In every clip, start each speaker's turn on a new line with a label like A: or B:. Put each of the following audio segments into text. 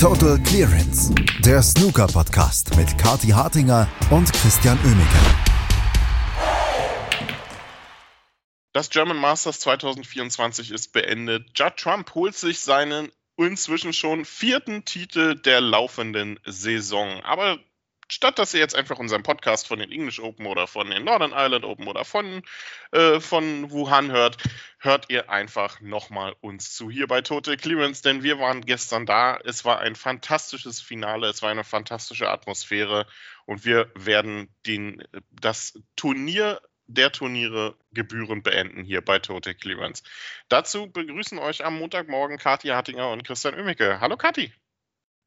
A: Total Clearance, der Snooker-Podcast mit Kati Hartinger und Christian Oemeke.
B: Das German Masters 2024 ist beendet. Judd Trump holt sich seinen inzwischen schon vierten Titel der laufenden Saison. Aber statt dass ihr jetzt einfach unseren Podcast von den English Open oder von den Northern Ireland Open oder von, äh, von Wuhan hört, hört ihr einfach nochmal uns zu hier bei Total Clearance, denn wir waren gestern da. Es war ein fantastisches Finale, es war eine fantastische Atmosphäre und wir werden den, das Turnier der Turniere gebührend beenden hier bei Total Clearance. Dazu begrüßen euch am Montagmorgen Kathi Hartinger und Christian Oemicke. Hallo Kathi.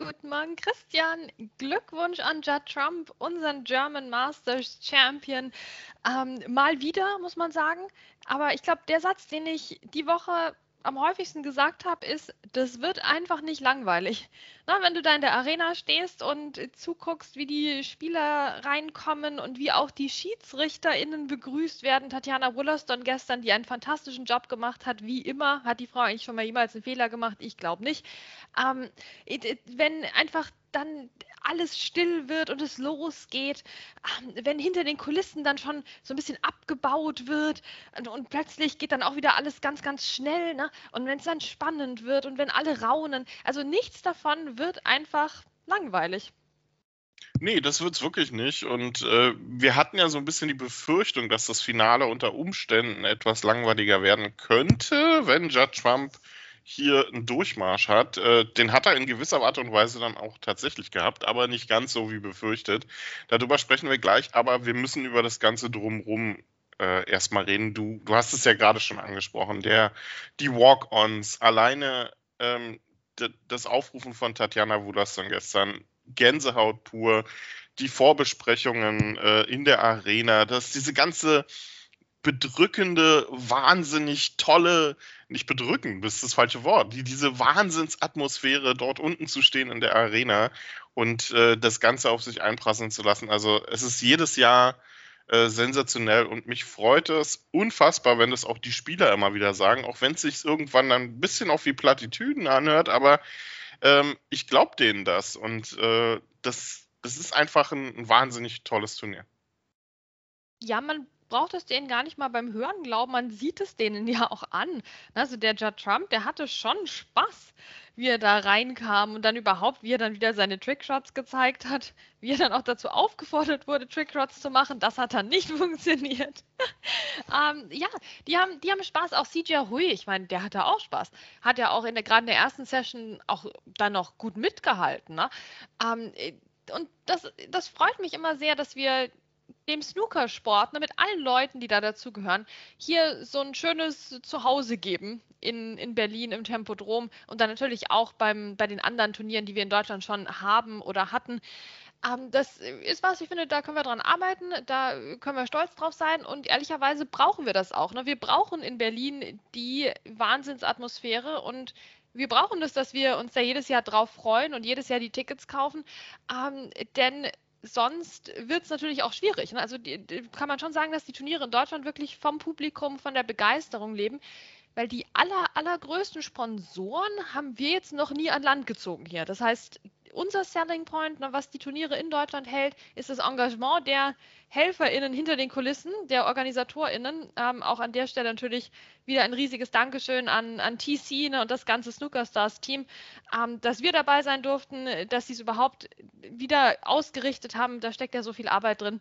C: Guten Morgen, Christian. Glückwunsch an Judd Trump, unseren German Masters Champion. Ähm, mal wieder, muss man sagen. Aber ich glaube, der Satz, den ich die Woche am häufigsten gesagt habe, ist, das wird einfach nicht langweilig. Na, wenn du da in der Arena stehst und zuguckst, wie die Spieler reinkommen und wie auch die SchiedsrichterInnen begrüßt werden. Tatjana Wollaston gestern, die einen fantastischen Job gemacht hat, wie immer. Hat die Frau eigentlich schon mal jemals einen Fehler gemacht? Ich glaube nicht. Ähm, wenn einfach dann alles still wird und es losgeht, ähm, wenn hinter den Kulissen dann schon so ein bisschen abgebaut wird und, und plötzlich geht dann auch wieder alles ganz, ganz schnell, ne? Und wenn es dann spannend wird und wenn alle raunen, also nichts davon wird einfach langweilig.
B: Nee, das wird es wirklich nicht. Und äh, wir hatten ja so ein bisschen die Befürchtung, dass das Finale unter Umständen etwas langweiliger werden könnte, wenn Judge Trump hier einen Durchmarsch hat. Äh, den hat er in gewisser Art und Weise dann auch tatsächlich gehabt, aber nicht ganz so wie befürchtet. Darüber sprechen wir gleich, aber wir müssen über das Ganze drumherum äh, erstmal reden. Du, du hast es ja gerade schon angesprochen, der, die Walk-Ons, alleine ähm, das Aufrufen von Tatjana Wudasson gestern, Gänsehaut pur, die Vorbesprechungen äh, in der Arena, dass diese ganze bedrückende, wahnsinnig tolle, nicht bedrückend, das ist das falsche Wort, die, diese Wahnsinnsatmosphäre dort unten zu stehen in der Arena und äh, das Ganze auf sich einprasseln zu lassen. Also es ist jedes Jahr äh, sensationell und mich freut es unfassbar, wenn das auch die Spieler immer wieder sagen, auch wenn es sich irgendwann dann ein bisschen auf wie Plattitüden anhört, aber ähm, ich glaube denen das und äh, das, das ist einfach ein, ein wahnsinnig tolles Turnier.
C: Ja, man braucht es denen gar nicht mal beim Hören glauben, man sieht es denen ja auch an. Also der Judd Trump, der hatte schon Spaß, wie er da reinkam und dann überhaupt, wie er dann wieder seine Trickshots gezeigt hat, wie er dann auch dazu aufgefordert wurde, Trickshots zu machen. Das hat dann nicht funktioniert. ähm, ja, die haben, die haben Spaß. Auch CJ Hui, ich meine, der hatte auch Spaß. Hat ja auch in der, gerade in der ersten Session auch dann noch gut mitgehalten. Ne? Ähm, und das, das freut mich immer sehr, dass wir dem Snookersport, ne, mit allen Leuten, die da dazugehören, hier so ein schönes Zuhause geben in, in Berlin im Tempodrom und dann natürlich auch beim, bei den anderen Turnieren, die wir in Deutschland schon haben oder hatten. Ähm, das ist was, ich finde, da können wir dran arbeiten, da können wir stolz drauf sein und ehrlicherweise brauchen wir das auch. Ne? Wir brauchen in Berlin die Wahnsinnsatmosphäre und wir brauchen das, dass wir uns da jedes Jahr drauf freuen und jedes Jahr die Tickets kaufen, ähm, denn sonst wird es natürlich auch schwierig. Ne? Also die, die, kann man schon sagen, dass die Turniere in Deutschland wirklich vom Publikum, von der Begeisterung leben, weil die aller, allergrößten Sponsoren haben wir jetzt noch nie an Land gezogen hier. Das heißt, unser Selling Point, ne, was die Turniere in Deutschland hält, ist das Engagement der HelferInnen hinter den Kulissen, der OrganisatorInnen. Ähm, auch an der Stelle natürlich wieder ein riesiges Dankeschön an, an TC ne, und das ganze Snooker Stars Team, ähm, dass wir dabei sein durften, dass sie es überhaupt wieder ausgerichtet haben. Da steckt ja so viel Arbeit drin.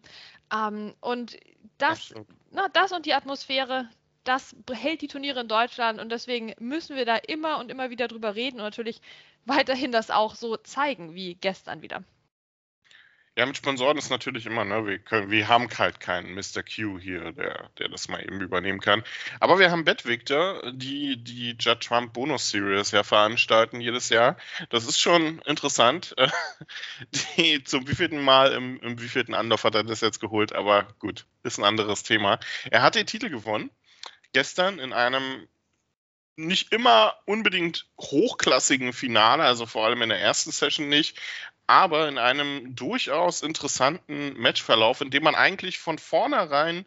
C: Ähm, und das, na, das und die Atmosphäre, das hält die Turniere in Deutschland und deswegen müssen wir da immer und immer wieder drüber reden und natürlich weiterhin das auch so zeigen wie gestern wieder.
B: Ja, mit Sponsoren ist natürlich immer, ne, wir, können, wir haben halt keinen Mr. Q hier, der, der das mal eben übernehmen kann. Aber wir haben BetVictor, die die Judd Trump Bonus Series ja veranstalten jedes Jahr. Das ist schon interessant. Die, zum wievielten Mal im, im wievielten Anlauf hat er das jetzt geholt, aber gut, ist ein anderes Thema. Er hat den Titel gewonnen. Gestern in einem nicht immer unbedingt hochklassigen Finale, also vor allem in der ersten Session nicht, aber in einem durchaus interessanten Matchverlauf, in dem man eigentlich von vornherein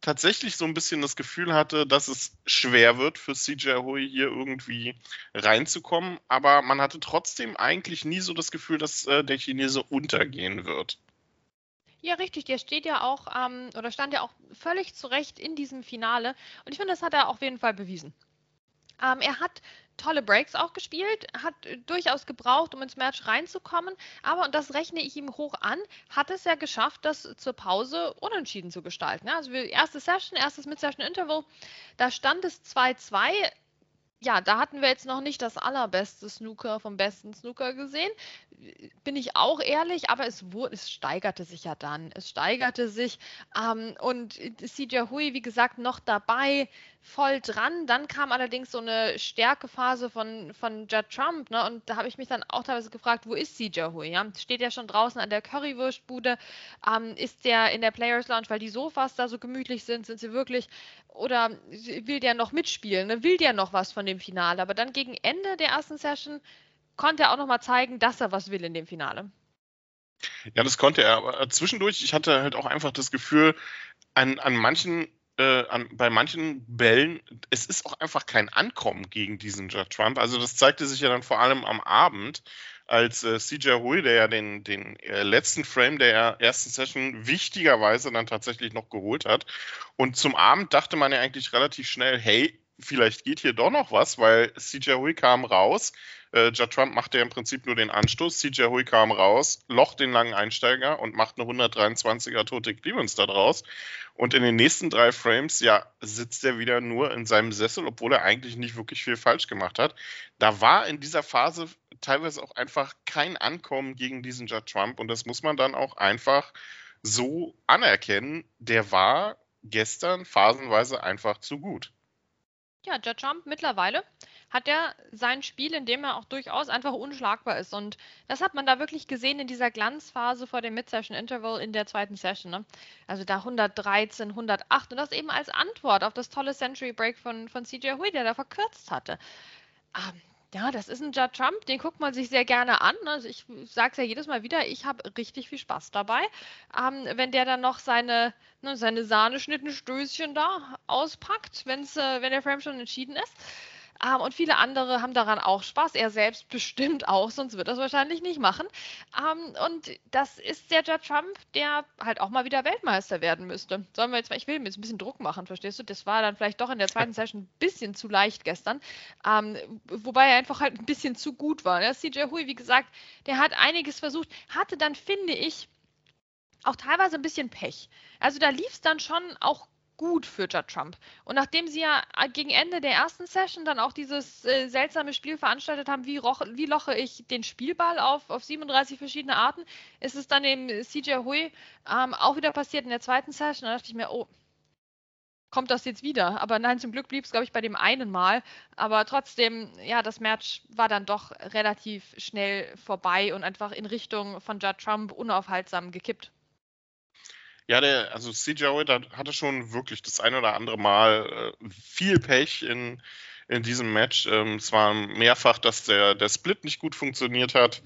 B: tatsächlich so ein bisschen das Gefühl hatte, dass es schwer wird für CJ Hui hier irgendwie reinzukommen, aber man hatte trotzdem eigentlich nie so das Gefühl, dass äh, der Chinese untergehen wird.
C: Ja, richtig. Der steht ja auch ähm, oder stand ja auch völlig zurecht in diesem Finale. Und ich finde, das hat er auf jeden Fall bewiesen. Ähm, er hat tolle Breaks auch gespielt, hat äh, durchaus gebraucht, um ins Match reinzukommen. Aber, und das rechne ich ihm hoch an, hat es ja geschafft, das zur Pause unentschieden zu gestalten. Also erste Session, erstes Mid-Session-Interval, da stand es 2-2 ja, da hatten wir jetzt noch nicht das allerbeste Snooker vom besten Snooker gesehen. Bin ich auch ehrlich, aber es, wurde, es steigerte sich ja dann. Es steigerte sich. Ähm, und CJ Hui, wie gesagt, noch dabei, voll dran. Dann kam allerdings so eine Stärkephase von, von Judd Trump. Ne? Und da habe ich mich dann auch teilweise gefragt, wo ist CJ Hui? Ja? Steht ja schon draußen an der Currywurstbude? Ähm, ist der in der Players Lounge, weil die Sofas da so gemütlich sind? Sind sie wirklich oder will der noch mitspielen, ne? will der noch was von dem Finale. Aber dann gegen Ende der ersten Session konnte er auch noch mal zeigen, dass er was will in dem Finale.
B: Ja, das konnte er. Aber zwischendurch, ich hatte halt auch einfach das Gefühl, an, an manchen, äh, an, bei manchen Bällen, es ist auch einfach kein Ankommen gegen diesen Judd Trump. Also das zeigte sich ja dann vor allem am Abend, als äh, CJ Hui, der ja den, den äh, letzten Frame der ersten Session wichtigerweise dann tatsächlich noch geholt hat. Und zum Abend dachte man ja eigentlich relativ schnell, hey, vielleicht geht hier doch noch was, weil CJ Hui kam raus. Äh, Judd Trump machte ja im Prinzip nur den Anstoß. CJ Hui kam raus, loch den langen Einsteiger und macht eine 123er tote Clemens da draus. Und in den nächsten drei Frames, ja, sitzt er wieder nur in seinem Sessel, obwohl er eigentlich nicht wirklich viel falsch gemacht hat. Da war in dieser Phase teilweise auch einfach kein Ankommen gegen diesen Judd Trump und das muss man dann auch einfach so anerkennen. Der war gestern phasenweise einfach zu gut.
C: Ja, Judd Trump mittlerweile hat er sein Spiel, in dem er auch durchaus einfach unschlagbar ist. Und das hat man da wirklich gesehen in dieser Glanzphase vor dem Mid-Session-Interval in der zweiten Session. Ne? Also da 113, 108 und das eben als Antwort auf das tolle Century Break von, von CJ Hui, der da verkürzt hatte. Ähm, ja, das ist ein Judd Trump, den guckt man sich sehr gerne an. Also ich sage es ja jedes Mal wieder, ich habe richtig viel Spaß dabei. Ähm, wenn der dann noch seine, ne, seine Sahneschnittenstößchen da auspackt, wenn's, äh, wenn der Frame schon entschieden ist. Ähm, und viele andere haben daran auch Spaß. Er selbst bestimmt auch, sonst wird er es wahrscheinlich nicht machen. Ähm, und das ist der Judd Trump, der halt auch mal wieder Weltmeister werden müsste. Sollen wir jetzt mal, ich will mir jetzt ein bisschen Druck machen, verstehst du? Das war dann vielleicht doch in der zweiten Session ein bisschen zu leicht gestern. Ähm, wobei er einfach halt ein bisschen zu gut war. Der CJ Hui, wie gesagt, der hat einiges versucht, hatte dann, finde ich, auch teilweise ein bisschen Pech. Also da lief es dann schon auch gut für Judd Trump. Und nachdem sie ja gegen Ende der ersten Session dann auch dieses äh, seltsame Spiel veranstaltet haben, wie, roch, wie loche ich den Spielball auf, auf 37 verschiedene Arten, ist es dann dem CJ Hui ähm, auch wieder passiert in der zweiten Session. Da dachte ich mir, oh, kommt das jetzt wieder? Aber nein, zum Glück blieb es, glaube ich, bei dem einen Mal. Aber trotzdem, ja, das Match war dann doch relativ schnell vorbei und einfach in Richtung von Judd Trump unaufhaltsam gekippt.
B: Ja, der, also CJ hatte schon wirklich das ein oder andere Mal äh, viel Pech in in diesem Match. Ähm, es war mehrfach, dass der, der Split nicht gut funktioniert hat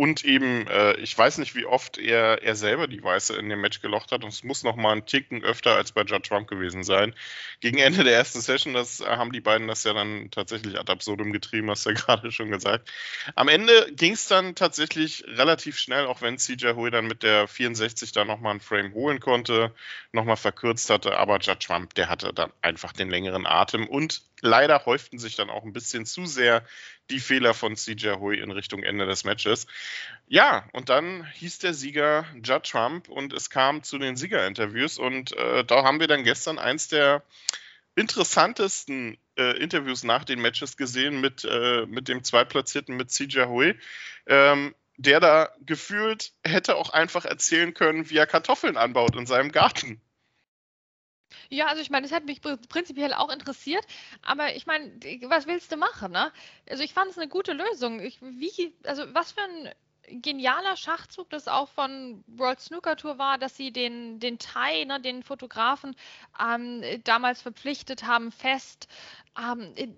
B: und eben, äh, ich weiß nicht, wie oft er, er selber die Weiße in dem Match gelocht hat und es muss noch mal ein Ticken öfter als bei Judd Trump gewesen sein. Gegen Ende der ersten Session, das haben die beiden das ja dann tatsächlich ad absurdum getrieben, hast du ja gerade schon gesagt. Am Ende ging es dann tatsächlich relativ schnell, auch wenn CJ Hui dann mit der 64 da nochmal einen Frame holen konnte, nochmal verkürzt hatte, aber Judd Trump, der hatte dann einfach den längeren Atem und leider häuften sich dann auch ein bisschen zu sehr die Fehler von CJ Hui in Richtung Ende des Matches. Ja, und dann hieß der Sieger Judd Trump und es kam zu den Siegerinterviews und äh, da haben wir dann gestern eins der interessantesten äh, Interviews nach den Matches gesehen mit, äh, mit dem Zweitplatzierten, mit CJ Hui. Ähm, der da gefühlt hätte auch einfach erzählen können, wie er Kartoffeln anbaut in seinem Garten.
C: Ja, also ich meine, das hätte mich prinzipiell auch interessiert, aber ich meine, was willst du machen, ne? Also ich fand es eine gute Lösung. Ich, wie, also was für ein genialer Schachzug das auch von World Snooker Tour war, dass sie den, den Thai, ne, den Fotografen, ähm, damals verpflichtet haben, fest. Ähm, äh,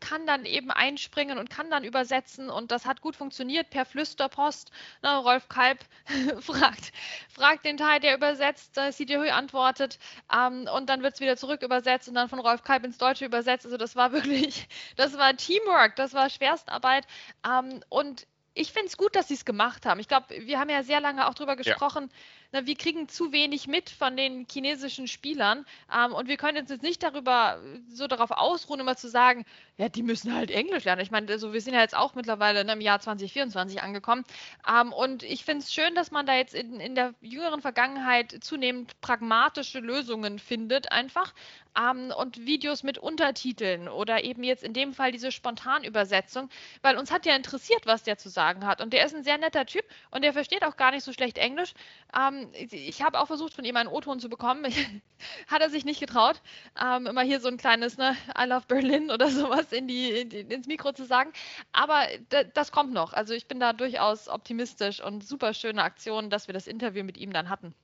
C: kann dann eben einspringen und kann dann übersetzen und das hat gut funktioniert per Flüsterpost. Na, Rolf Kalb fragt, fragt den Teil, der übersetzt, äh, CDHÖ antwortet ähm, und dann wird es wieder zurück übersetzt und dann von Rolf Kalb ins Deutsche übersetzt. Also das war wirklich, das war Teamwork, das war Schwerstarbeit ähm, und ich finde es gut, dass sie es gemacht haben. Ich glaube, wir haben ja sehr lange auch darüber gesprochen, ja na, wir kriegen zu wenig mit von den chinesischen Spielern ähm, und wir können uns jetzt nicht darüber so darauf ausruhen, immer zu sagen, ja, die müssen halt Englisch lernen. Ich meine, also wir sind ja jetzt auch mittlerweile im Jahr 2024 angekommen ähm, und ich finde es schön, dass man da jetzt in, in der jüngeren Vergangenheit zunehmend pragmatische Lösungen findet, einfach ähm, und Videos mit Untertiteln oder eben jetzt in dem Fall diese Spontanübersetzung, weil uns hat ja interessiert, was der zu sagen hat und der ist ein sehr netter Typ und der versteht auch gar nicht so schlecht Englisch. Ähm, ich habe auch versucht, von ihm einen O-Ton zu bekommen. Hat er sich nicht getraut, ähm, immer hier so ein kleines ne, I love Berlin oder sowas in die, in ins Mikro zu sagen. Aber das kommt noch. Also ich bin da durchaus optimistisch und super schöne Aktion, dass wir das Interview mit ihm dann hatten.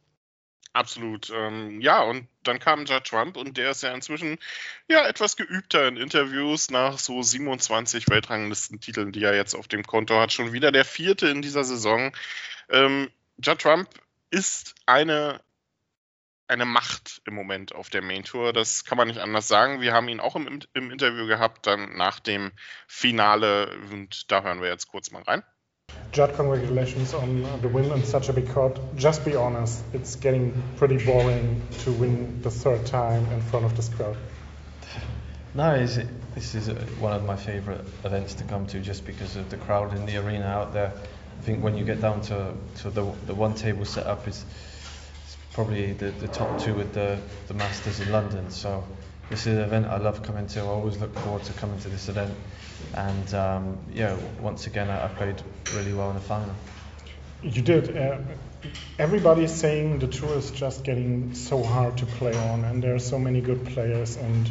B: Absolut. Ähm, ja, und dann kam ja Trump und der ist ja inzwischen ja etwas geübter in Interviews nach so 27 Weltranglistentiteln, die er jetzt auf dem Konto hat. Schon wieder der vierte in dieser Saison. Ähm, ja, Trump ist eine, eine Macht im Moment auf der Main Tour. Das kann man nicht anders sagen. Wir haben ihn auch im, im Interview gehabt, dann nach dem Finale. Und da hören wir jetzt kurz mal rein.
D: Judd, congratulations on the win in such a big crowd. Just be honest, it's getting pretty boring to win the third time in front of this crowd.
E: No, is it, this is uh, one of my favorite events to come to just because of the crowd in the arena out there. I think when you get down to, to the, the one table setup is probably the, the top two with the, the Masters in London. So this is an event I love coming to. I always look forward to coming to this event. And um, yeah, once again, I, I, played really well in the final.
D: You did. Uh, is saying the tour is just getting so hard to play on, and there are so many good players. And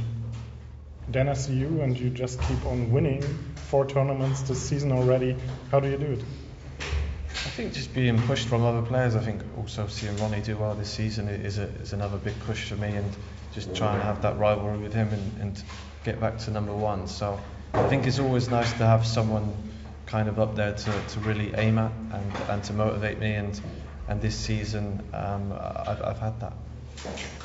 D: then I see you, and you just keep on winning four tournaments this season already. How do you do it?
E: I think just being pushed from other players. I think also seeing Ronnie do well this season is, a, is another big push for me, and just trying to have that rivalry with him and, and get back to number one. So I think it's always nice to have someone kind of up there to, to really aim at and, and to motivate me. And and this season um, I've, I've had that.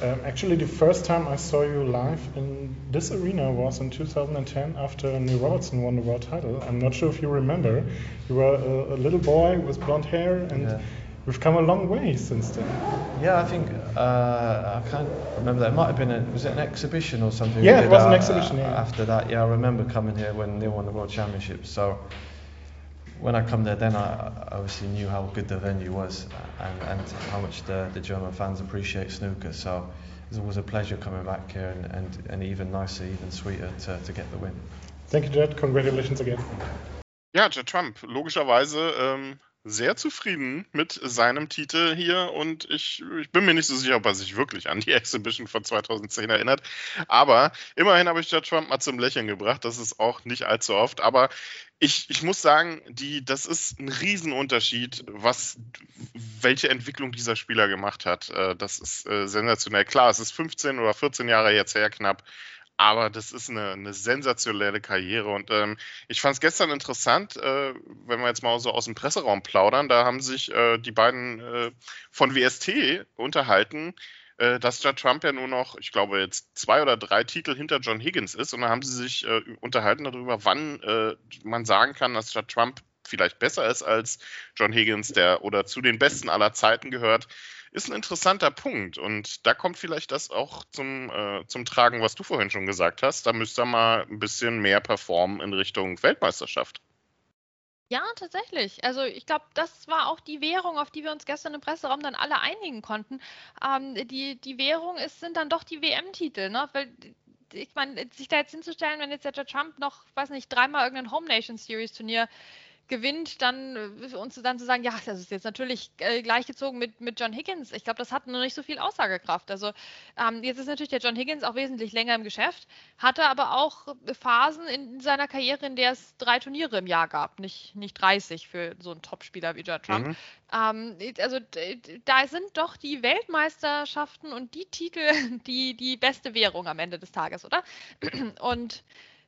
D: Um, actually, the first time I saw you live in this arena was in 2010 after Neil Robertson won the world title. I'm not sure if you remember. You were a, a little boy with blonde hair, and yeah. we've come a long way since then.
E: Yeah, I think uh, I can't remember that. It might have been a, was it an exhibition or something?
D: Yeah, it was an exhibition. Yeah.
E: After that, yeah, I remember coming here when Neil won the world championship. So when I come there, then I obviously knew how good the venue was and, and how much the, the German fans appreciate snooker. So it's always a pleasure coming back here and, and, and even nicer, even sweeter to, to get the win.
D: Thank you, Jed. Congratulations again.
B: Ja, Jed Trump, logischerweise ähm, sehr zufrieden mit seinem Titel hier und ich, ich bin mir nicht so sicher, ob er sich wirklich an die Exhibition von 2010 erinnert. Aber immerhin habe ich Judge Trump mal zum Lächeln gebracht. Das ist auch nicht allzu oft. Aber ich, ich muss sagen, die, das ist ein Riesenunterschied, was, welche Entwicklung dieser Spieler gemacht hat. Äh, das ist äh, sensationell. Klar, es ist 15 oder 14 Jahre jetzt her knapp. Aber das ist eine, eine sensationelle Karriere. Und ähm, ich fand es gestern interessant, äh, wenn wir jetzt mal so aus dem Presseraum plaudern, da haben sich äh, die beiden äh, von WST unterhalten, äh, dass Judd Trump ja nur noch, ich glaube, jetzt zwei oder drei Titel hinter John Higgins ist. Und da haben sie sich äh, unterhalten darüber, wann äh, man sagen kann, dass Judd Trump vielleicht besser ist als John Higgins, der oder zu den Besten aller Zeiten gehört ist ein interessanter Punkt. Und da kommt vielleicht das auch zum, äh, zum Tragen, was du vorhin schon gesagt hast. Da müsst ihr mal ein bisschen mehr performen in Richtung Weltmeisterschaft.
C: Ja, tatsächlich. Also ich glaube, das war auch die Währung, auf die wir uns gestern im Presseraum dann alle einigen konnten. Ähm, die, die Währung ist, sind dann doch die WM-Titel, ne? Weil ich meine, sich da jetzt hinzustellen, wenn jetzt der Trump noch, weiß nicht, dreimal irgendein Home Nation Series Turnier gewinnt, dann äh, uns dann zu sagen, ja, das ist jetzt natürlich äh, gleichgezogen mit, mit John Higgins. Ich glaube, das hat noch nicht so viel Aussagekraft. Also ähm, jetzt ist natürlich der John Higgins auch wesentlich länger im Geschäft, hatte aber auch Phasen in seiner Karriere, in der es drei Turniere im Jahr gab, nicht, nicht 30 für so einen Topspieler wie Judd Trump. Mhm. Ähm, also da sind doch die Weltmeisterschaften und die Titel die, die beste Währung am Ende des Tages, oder? Und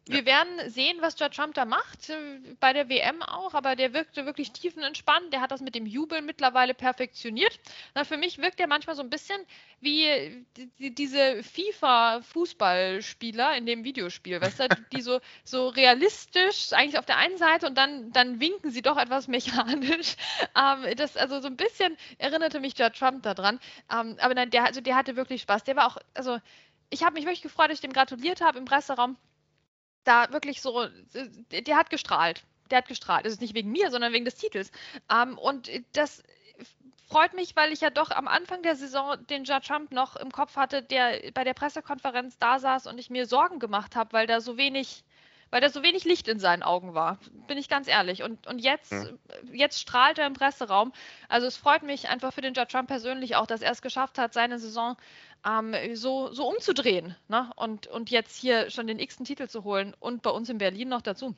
C: wir werden sehen, was Judd Trump da macht, äh, bei der WM auch, aber der wirkte wirklich tiefenentspannt. Der hat das mit dem Jubel mittlerweile perfektioniert. Na, für mich wirkt er manchmal so ein bisschen wie die, diese FIFA-Fußballspieler in dem Videospiel, weißt du, die so, so realistisch eigentlich auf der einen Seite und dann, dann winken sie doch etwas mechanisch. Ähm, das also so ein bisschen erinnerte mich Judd Trump daran. Ähm, aber nein, der, also der hatte wirklich Spaß. Der war auch, also ich habe mich wirklich gefreut, dass ich dem gratuliert habe im Presseraum. Da wirklich so, der hat gestrahlt. Der hat gestrahlt. Das ist nicht wegen mir, sondern wegen des Titels. Ähm, und das freut mich, weil ich ja doch am Anfang der Saison den Judge Trump noch im Kopf hatte, der bei der Pressekonferenz da saß und ich mir Sorgen gemacht habe, weil da so wenig weil da so wenig Licht in seinen Augen war, bin ich ganz ehrlich. Und, und jetzt, hm. jetzt strahlt er im Presseraum. Also es freut mich einfach für den Judge Trump persönlich auch, dass er es geschafft hat, seine Saison ähm, so, so umzudrehen ne? und, und jetzt hier schon den x-ten Titel zu holen und bei uns in Berlin noch dazu.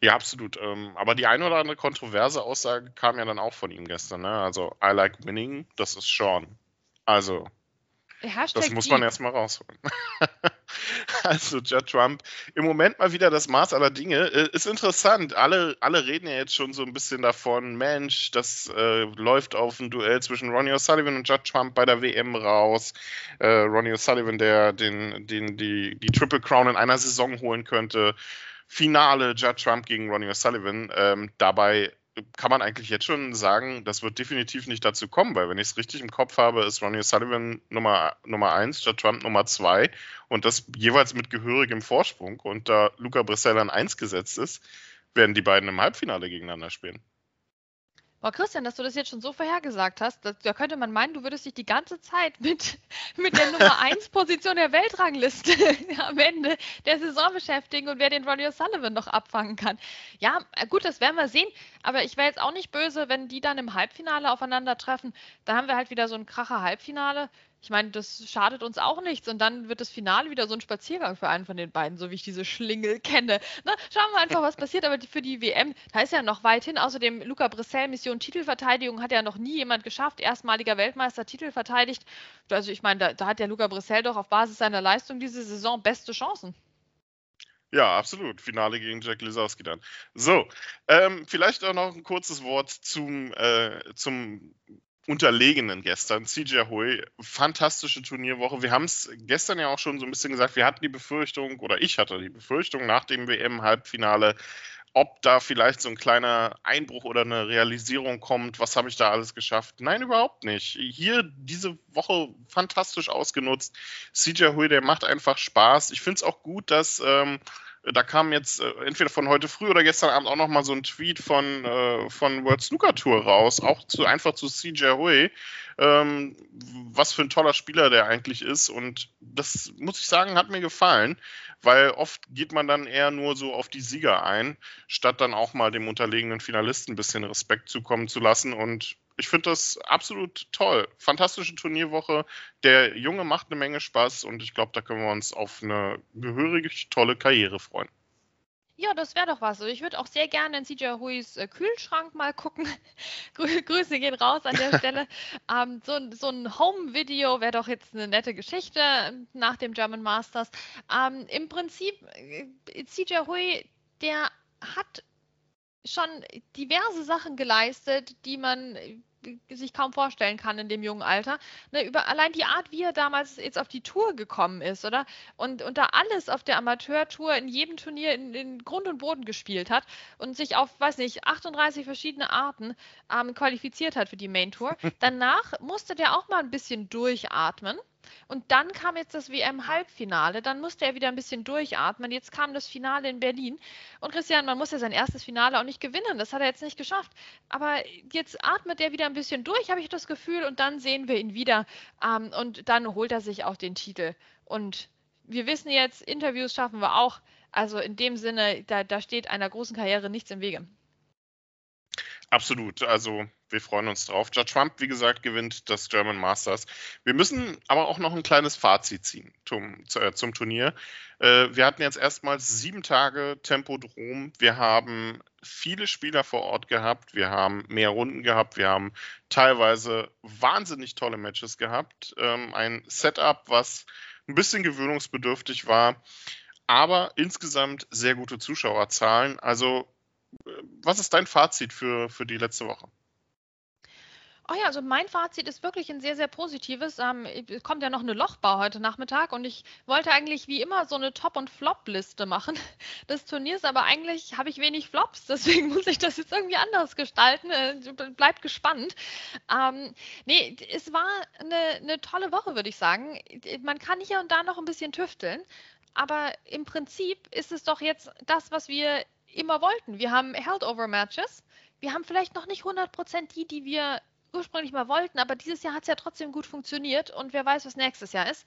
B: Ja, absolut. Ähm, aber die eine oder andere kontroverse Aussage kam ja dann auch von ihm gestern. Ne? Also, I like winning, das ist Sean. Also, Hashtag das muss man erstmal rausholen. also, Judd Trump, im Moment mal wieder das Maß aller Dinge. Äh, ist interessant. Alle, alle reden ja jetzt schon so ein bisschen davon, Mensch, das äh, läuft auf ein Duell zwischen Ronnie O'Sullivan und Judd Trump bei der WM raus. Äh, Ronnie O'Sullivan, der den, den, die, die Triple Crown in einer Saison holen könnte. Finale Judd Trump gegen Ronnie O'Sullivan. Ähm, dabei kann man eigentlich jetzt schon sagen, das wird definitiv nicht dazu kommen, weil wenn ich es richtig im Kopf habe, ist Ronnie Sullivan Nummer, Nummer 1, statt Trump Nummer 2 und das jeweils mit gehörigem Vorsprung und da Luca Brissell an 1 gesetzt ist, werden die beiden im Halbfinale gegeneinander spielen.
C: Boah, Christian, dass du das jetzt schon so vorhergesagt hast, das, da könnte man meinen, du würdest dich die ganze Zeit mit, mit der Nummer 1 Position der Weltrangliste am Ende der Saison beschäftigen und wer den Ronnie O'Sullivan noch abfangen kann. Ja, gut, das werden wir sehen, aber ich wäre jetzt auch nicht böse, wenn die dann im Halbfinale aufeinandertreffen. Da haben wir halt wieder so ein kracher Halbfinale ich meine, das schadet uns auch nichts. Und dann wird das Finale wieder so ein Spaziergang für einen von den beiden, so wie ich diese Schlingel kenne. Na, schauen wir einfach, was passiert. Aber für die WM, da ist ja noch weit hin. Außerdem, Luca Brissell, Mission Titelverteidigung, hat ja noch nie jemand geschafft. Erstmaliger Weltmeister, Titel verteidigt. Also, ich meine, da, da hat der Luca Brissell doch auf Basis seiner Leistung diese Saison beste Chancen.
B: Ja, absolut. Finale gegen Jack Lisowski dann. So, ähm, vielleicht auch noch ein kurzes Wort zum, äh, zum Unterlegenen gestern. CJ Hui, fantastische Turnierwoche. Wir haben es gestern ja auch schon so ein bisschen gesagt, wir hatten die Befürchtung, oder ich hatte die Befürchtung nach dem WM-Halbfinale, ob da vielleicht so ein kleiner Einbruch oder eine Realisierung kommt, was habe ich da alles geschafft? Nein, überhaupt nicht. Hier diese Woche fantastisch ausgenutzt. CJ Hui, der macht einfach Spaß. Ich finde es auch gut, dass ähm, da kam jetzt äh, entweder von heute früh oder gestern Abend auch noch mal so ein Tweet von, äh, von World Snooker Tour raus, auch zu, einfach zu CJ Hui, ähm, was für ein toller Spieler der eigentlich ist. Und das muss ich sagen, hat mir gefallen, weil oft geht man dann eher nur so auf die Sieger ein, statt dann auch mal dem unterlegenen Finalisten ein bisschen Respekt zukommen zu lassen. Und ich finde das absolut toll. Fantastische Turnierwoche. Der Junge macht eine Menge Spaß und ich glaube, da können wir uns auf eine gehörig tolle Karriere freuen.
C: Ja, das wäre doch was. Ich würde auch sehr gerne in CJ Huis äh, Kühlschrank mal gucken. Grüße gehen raus an der Stelle. ähm, so, so, ein Home-Video wäre doch jetzt eine nette Geschichte nach dem German Masters. Ähm, Im Prinzip, äh, CJ Hui, der hat schon diverse Sachen geleistet, die man sich kaum vorstellen kann in dem jungen Alter. Ne, über allein die Art, wie er damals jetzt auf die Tour gekommen ist, oder? Und, und da alles auf der Amateurtour in jedem Turnier in, in Grund und Boden gespielt hat und sich auf, weiß nicht, 38 verschiedene Arten ähm, qualifiziert hat für die Main Tour. Danach musste der auch mal ein bisschen durchatmen und dann kam jetzt das WM-Halbfinale. Dann musste er wieder ein bisschen durchatmen. Jetzt kam das Finale in Berlin. Und Christian, man muss ja sein erstes Finale auch nicht gewinnen. Das hat er jetzt nicht geschafft. Aber jetzt atmet er wieder ein bisschen durch, habe ich das Gefühl. Und dann sehen wir ihn wieder. Ähm, und dann holt er sich auch den Titel. Und wir wissen jetzt, Interviews schaffen wir auch. Also in dem Sinne, da, da steht einer großen Karriere nichts im Wege.
B: Absolut. Also wir freuen uns drauf. Judge Trump, wie gesagt, gewinnt das German Masters. Wir müssen aber auch noch ein kleines Fazit ziehen zum, äh, zum Turnier. Äh, wir hatten jetzt erstmals sieben Tage Tempodrom. Wir haben viele Spieler vor Ort gehabt. Wir haben mehr Runden gehabt. Wir haben teilweise wahnsinnig tolle Matches gehabt. Ähm, ein Setup, was ein bisschen gewöhnungsbedürftig war. aber insgesamt sehr gute Zuschauerzahlen. Also, was ist dein Fazit für, für die letzte Woche?
C: Oh ja, also mein Fazit ist wirklich ein sehr, sehr positives. Ähm, es kommt ja noch eine Lochbau heute Nachmittag und ich wollte eigentlich wie immer so eine Top- und Flop-Liste machen des Turniers, aber eigentlich habe ich wenig Flops, deswegen muss ich das jetzt irgendwie anders gestalten. Äh, bleibt gespannt. Ähm, nee, es war eine, eine tolle Woche, würde ich sagen. Man kann hier und da noch ein bisschen tüfteln, aber im Prinzip ist es doch jetzt das, was wir immer wollten. Wir haben Held-Over-Matches. Wir haben vielleicht noch nicht 100% die, die wir ursprünglich mal wollten, aber dieses Jahr hat es ja trotzdem gut funktioniert und wer weiß, was nächstes Jahr ist.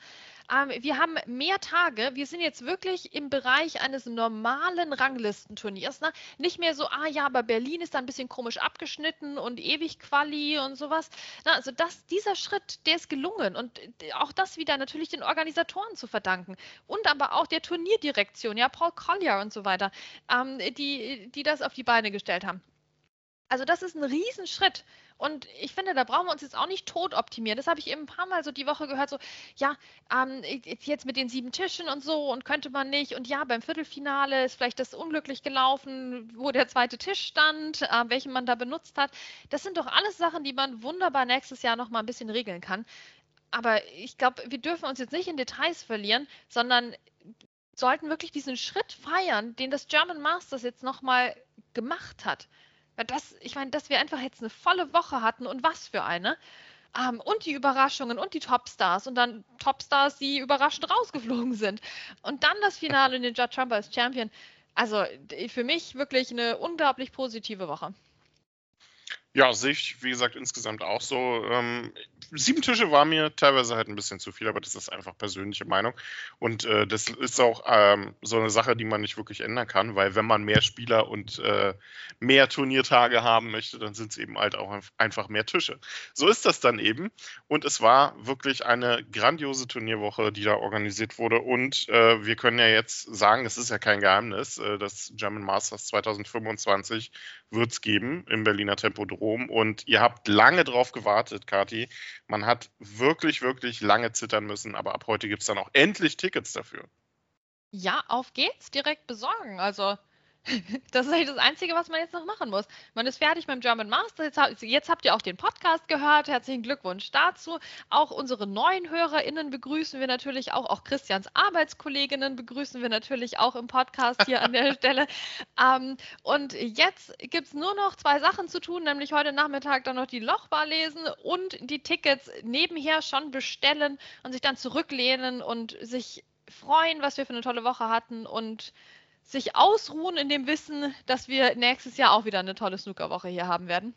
C: Ähm, wir haben mehr Tage, wir sind jetzt wirklich im Bereich eines normalen Ranglistenturniers. Ne? Nicht mehr so, ah ja, aber Berlin ist da ein bisschen komisch abgeschnitten und ewig Quali und sowas. Na, also das, dieser Schritt, der ist gelungen und äh, auch das wieder natürlich den Organisatoren zu verdanken und aber auch der Turnierdirektion, ja, Paul Collier und so weiter, ähm, die, die das auf die Beine gestellt haben. Also das ist ein Riesenschritt. Und ich finde, da brauchen wir uns jetzt auch nicht tot optimieren. Das habe ich eben ein paar Mal so die Woche gehört, so, ja, ähm, jetzt mit den sieben Tischen und so und könnte man nicht. Und ja, beim Viertelfinale ist vielleicht das unglücklich gelaufen, wo der zweite Tisch stand, äh, welchen man da benutzt hat. Das sind doch alles Sachen, die man wunderbar nächstes Jahr nochmal ein bisschen regeln kann. Aber ich glaube, wir dürfen uns jetzt nicht in Details verlieren, sondern sollten wirklich diesen Schritt feiern, den das German Masters jetzt nochmal gemacht hat. Das, ich meine, dass wir einfach jetzt eine volle Woche hatten und was für eine. Um, ähm, und die Überraschungen und die Topstars und dann Topstars, die überraschend rausgeflogen sind. Und dann das Finale in den Judd Trump als Champion. Also für mich wirklich eine unglaublich positive Woche.
B: Ja, sehe ich, wie gesagt, insgesamt auch so. Ähm, sieben Tische war mir teilweise halt ein bisschen zu viel, aber das ist einfach persönliche Meinung. Und äh, das ist auch ähm, so eine Sache, die man nicht wirklich ändern kann, weil wenn man mehr Spieler und äh, mehr Turniertage haben möchte, dann sind es eben halt auch einfach mehr Tische. So ist das dann eben. Und es war wirklich eine grandiose Turnierwoche, die da organisiert wurde. Und äh, wir können ja jetzt sagen, es ist ja kein Geheimnis, äh, das German Masters 2025 wird es geben im Berliner Tempodrom. Und ihr habt lange drauf gewartet, Kati. Man hat wirklich, wirklich lange zittern müssen, aber ab heute gibt es dann auch endlich Tickets dafür.
C: Ja, auf geht's, direkt besorgen. Also das ist eigentlich das Einzige, was man jetzt noch machen muss. Man ist fertig mit dem German Master. Jetzt, jetzt, habt ihr auch den Podcast gehört. Herzlichen Glückwunsch dazu. Auch unsere neuen HörerInnen begrüßen wir natürlich auch. Auch Christians Arbeitskolleginnen begrüßen wir natürlich auch im Podcast hier an der Stelle. Ähm, und jetzt gibt es nur noch zwei Sachen zu tun, nämlich heute Nachmittag dann noch die Lochbar lesen und die Tickets nebenher schon bestellen und sich dann zurücklehnen und sich freuen, was wir für eine tolle Woche hatten und sich ausruhen in dem Wissen, dass wir nächstes Jahr auch wieder eine tolle Snookerwoche hier haben werden.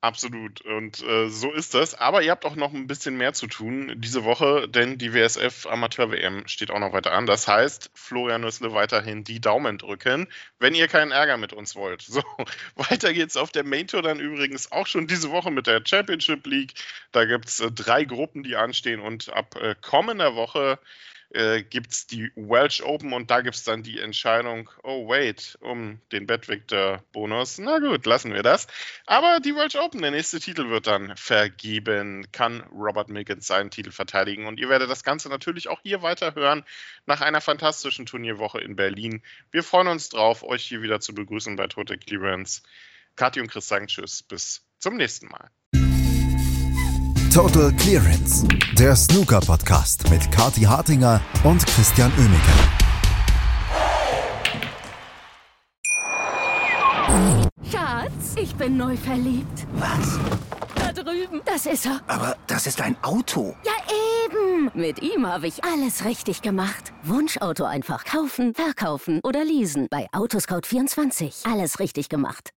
B: Absolut. Und äh, so ist das. Aber ihr habt auch noch ein bisschen mehr zu tun diese Woche, denn die WSF Amateur-WM steht auch noch weiter an. Das heißt, Florian Nüssle weiterhin die Daumen drücken, wenn ihr keinen Ärger mit uns wollt. So, weiter geht's auf der Main Tour dann übrigens auch schon diese Woche mit der Championship League. Da gibt's äh, drei Gruppen, die anstehen und ab äh, kommender Woche äh, gibt es die Welsh Open und da gibt es dann die Entscheidung, oh wait, um den Bettvictor-Bonus. Na gut, lassen wir das. Aber die Welsh Open, der nächste Titel wird dann vergeben. Kann Robert Miggins seinen Titel verteidigen? Und ihr werdet das Ganze natürlich auch hier weiter hören nach einer fantastischen Turnierwoche in Berlin. Wir freuen uns drauf, euch hier wieder zu begrüßen bei Total Clearance. Kathi und Chris sagen Tschüss, bis zum nächsten Mal.
A: Total Clearance, der Snooker-Podcast mit Kati Hartinger und Christian Oemeke.
F: Schatz, ich bin neu verliebt.
G: Was?
F: Da drüben. Das ist er.
G: Aber das ist ein Auto.
F: Ja, eben. Mit ihm habe ich alles richtig gemacht. Wunschauto einfach kaufen, verkaufen oder leasen. Bei Autoscout24. Alles richtig gemacht.